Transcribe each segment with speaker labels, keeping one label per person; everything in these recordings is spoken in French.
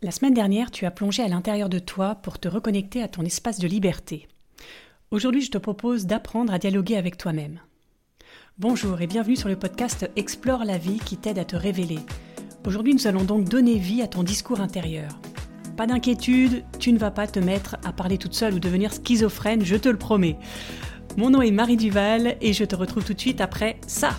Speaker 1: La semaine dernière, tu as plongé à l'intérieur de toi pour te reconnecter à ton espace de liberté. Aujourd'hui, je te propose d'apprendre à dialoguer avec toi-même. Bonjour et bienvenue sur le podcast Explore la vie qui t'aide à te révéler. Aujourd'hui, nous allons donc donner vie à ton discours intérieur. Pas d'inquiétude, tu ne vas pas te mettre à parler toute seule ou devenir schizophrène, je te le promets. Mon nom est Marie Duval et je te retrouve tout de suite après ça.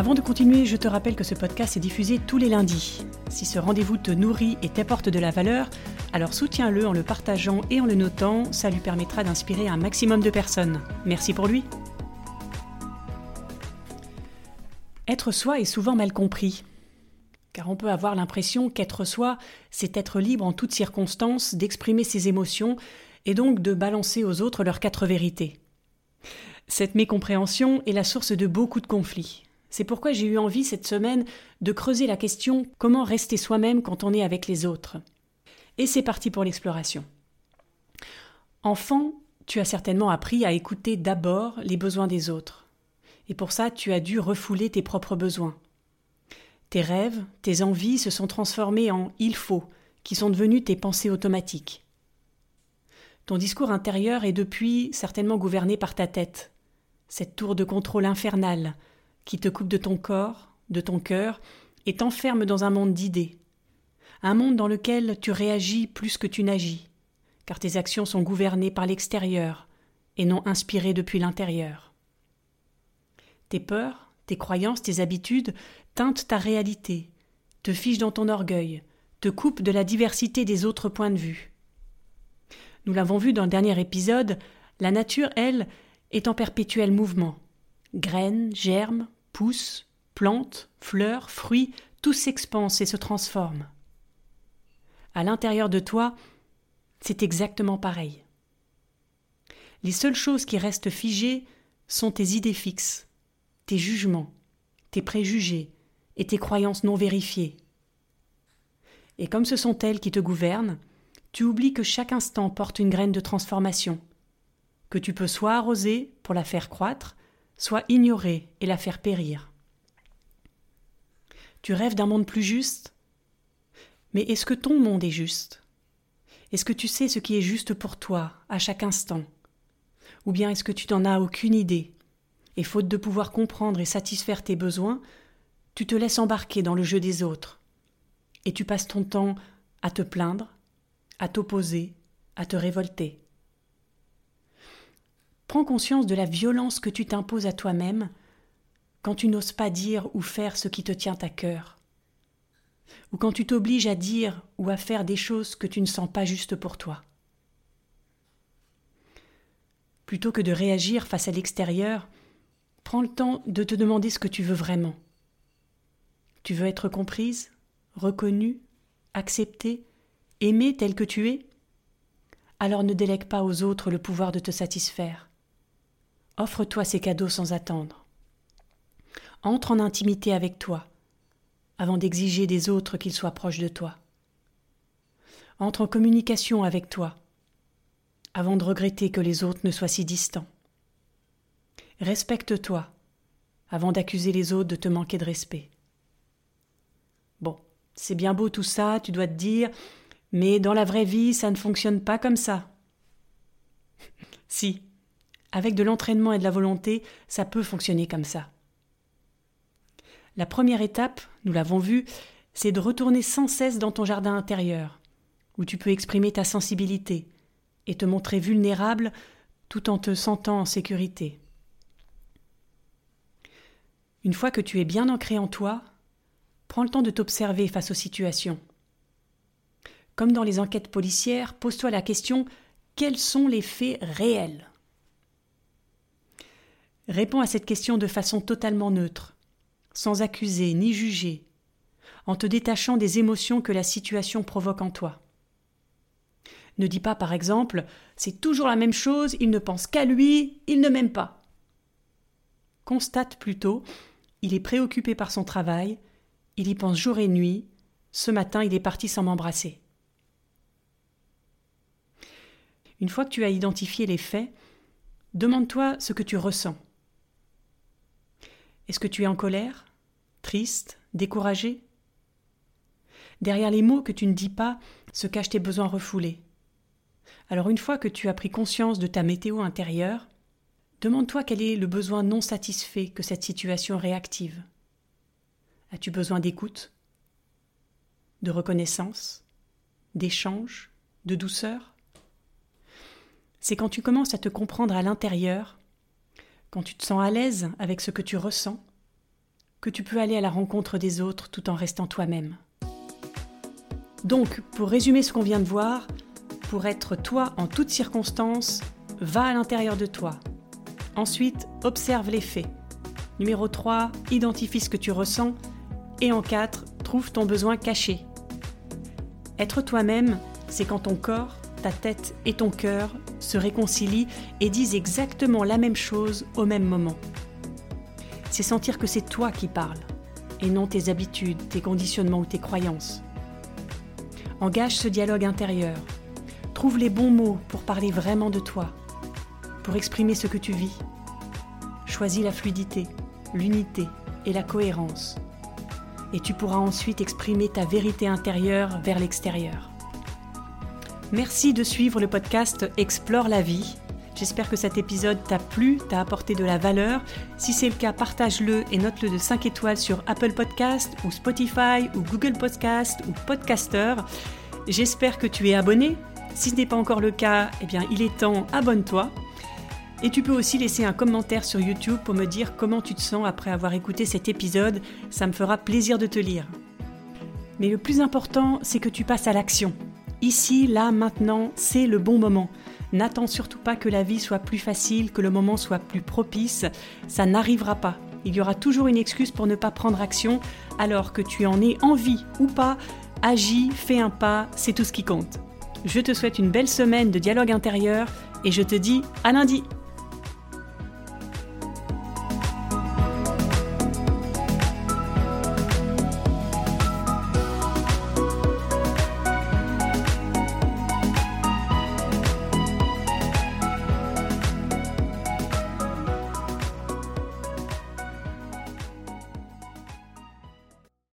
Speaker 1: Avant de continuer, je te rappelle que ce podcast est diffusé tous les lundis. Si ce rendez-vous te nourrit et t'apporte de la valeur, alors soutiens-le en le partageant et en le notant, ça lui permettra d'inspirer un maximum de personnes. Merci pour lui. Être soi est souvent mal compris. Car on peut avoir l'impression qu'être soi, c'est être libre en toutes circonstances d'exprimer ses émotions et donc de balancer aux autres leurs quatre vérités. Cette mécompréhension est la source de beaucoup de conflits. C'est pourquoi j'ai eu envie cette semaine de creuser la question comment rester soi-même quand on est avec les autres? Et c'est parti pour l'exploration. Enfant, tu as certainement appris à écouter d'abord les besoins des autres. Et pour ça, tu as dû refouler tes propres besoins. Tes rêves, tes envies se sont transformés en il faut, qui sont devenus tes pensées automatiques. Ton discours intérieur est depuis certainement gouverné par ta tête, cette tour de contrôle infernale qui te coupe de ton corps, de ton cœur, et t'enferme dans un monde d'idées. Un monde dans lequel tu réagis plus que tu n'agis, car tes actions sont gouvernées par l'extérieur et non inspirées depuis l'intérieur. Tes peurs, tes croyances, tes habitudes teintent ta réalité, te fichent dans ton orgueil, te coupent de la diversité des autres points de vue. Nous l'avons vu dans le dernier épisode, la nature, elle, est en perpétuel mouvement. Graines, germes, pousses, plantes, fleurs, fruits, tout s'expanse et se transforme. À l'intérieur de toi, c'est exactement pareil. Les seules choses qui restent figées sont tes idées fixes, tes jugements, tes préjugés et tes croyances non vérifiées. Et comme ce sont elles qui te gouvernent, tu oublies que chaque instant porte une graine de transformation, que tu peux soit arroser pour la faire croître, soit ignorer et la faire périr. Tu rêves d'un monde plus juste? Mais est-ce que ton monde est juste? Est-ce que tu sais ce qui est juste pour toi à chaque instant? Ou bien est-ce que tu n'en as aucune idée? Et faute de pouvoir comprendre et satisfaire tes besoins, tu te laisses embarquer dans le jeu des autres. Et tu passes ton temps à te plaindre, à t'opposer, à te révolter. Prends conscience de la violence que tu t'imposes à toi-même quand tu n'oses pas dire ou faire ce qui te tient à cœur, ou quand tu t'obliges à dire ou à faire des choses que tu ne sens pas justes pour toi. Plutôt que de réagir face à l'extérieur, prends le temps de te demander ce que tu veux vraiment. Tu veux être comprise, reconnue, acceptée, aimée telle que tu es? Alors ne délègue pas aux autres le pouvoir de te satisfaire. Offre-toi ces cadeaux sans attendre. Entre en intimité avec toi, avant d'exiger des autres qu'ils soient proches de toi. Entre en communication avec toi, avant de regretter que les autres ne soient si distants. Respecte-toi, avant d'accuser les autres de te manquer de respect. Bon, c'est bien beau tout ça, tu dois te dire, mais dans la vraie vie, ça ne fonctionne pas comme ça. si, avec de l'entraînement et de la volonté, ça peut fonctionner comme ça. La première étape, nous l'avons vu, c'est de retourner sans cesse dans ton jardin intérieur, où tu peux exprimer ta sensibilité et te montrer vulnérable tout en te sentant en sécurité. Une fois que tu es bien ancré en toi, prends le temps de t'observer face aux situations. Comme dans les enquêtes policières, pose-toi la question quels sont les faits réels? Réponds à cette question de façon totalement neutre, sans accuser ni juger, en te détachant des émotions que la situation provoque en toi. Ne dis pas, par exemple, c'est toujours la même chose, il ne pense qu'à lui, il ne m'aime pas. Constate plutôt, il est préoccupé par son travail, il y pense jour et nuit, ce matin il est parti sans m'embrasser. Une fois que tu as identifié les faits, Demande-toi ce que tu ressens. Est-ce que tu es en colère, triste, découragé? Derrière les mots que tu ne dis pas se cachent tes besoins refoulés. Alors une fois que tu as pris conscience de ta météo intérieure, demande-toi quel est le besoin non satisfait que cette situation réactive. As-tu besoin d'écoute, de reconnaissance, d'échange, de douceur? C'est quand tu commences à te comprendre à l'intérieur quand tu te sens à l'aise avec ce que tu ressens, que tu peux aller à la rencontre des autres tout en restant toi-même. Donc, pour résumer ce qu'on vient de voir, pour être toi en toutes circonstances, va à l'intérieur de toi. Ensuite, observe les faits. Numéro 3, identifie ce que tu ressens. Et en 4, trouve ton besoin caché. Être toi-même, c'est quand ton corps, ta tête et ton cœur se réconcilient et disent exactement la même chose au même moment. C'est sentir que c'est toi qui parles, et non tes habitudes, tes conditionnements ou tes croyances. Engage ce dialogue intérieur. Trouve les bons mots pour parler vraiment de toi, pour exprimer ce que tu vis. Choisis la fluidité, l'unité et la cohérence. Et tu pourras ensuite exprimer ta vérité intérieure vers l'extérieur. Merci de suivre le podcast Explore la vie. J'espère que cet épisode t'a plu, t'a apporté de la valeur. Si c'est le cas, partage-le et note-le de 5 étoiles sur Apple Podcast ou Spotify ou Google Podcast ou Podcaster. J'espère que tu es abonné. Si ce n'est pas encore le cas, eh bien il est temps, abonne-toi. Et tu peux aussi laisser un commentaire sur YouTube pour me dire comment tu te sens après avoir écouté cet épisode. Ça me fera plaisir de te lire. Mais le plus important, c'est que tu passes à l'action. Ici, là, maintenant, c'est le bon moment. N'attends surtout pas que la vie soit plus facile, que le moment soit plus propice. Ça n'arrivera pas. Il y aura toujours une excuse pour ne pas prendre action, alors que tu en aies envie ou pas. Agis, fais un pas, c'est tout ce qui compte. Je te souhaite une belle semaine de dialogue intérieur et je te dis à lundi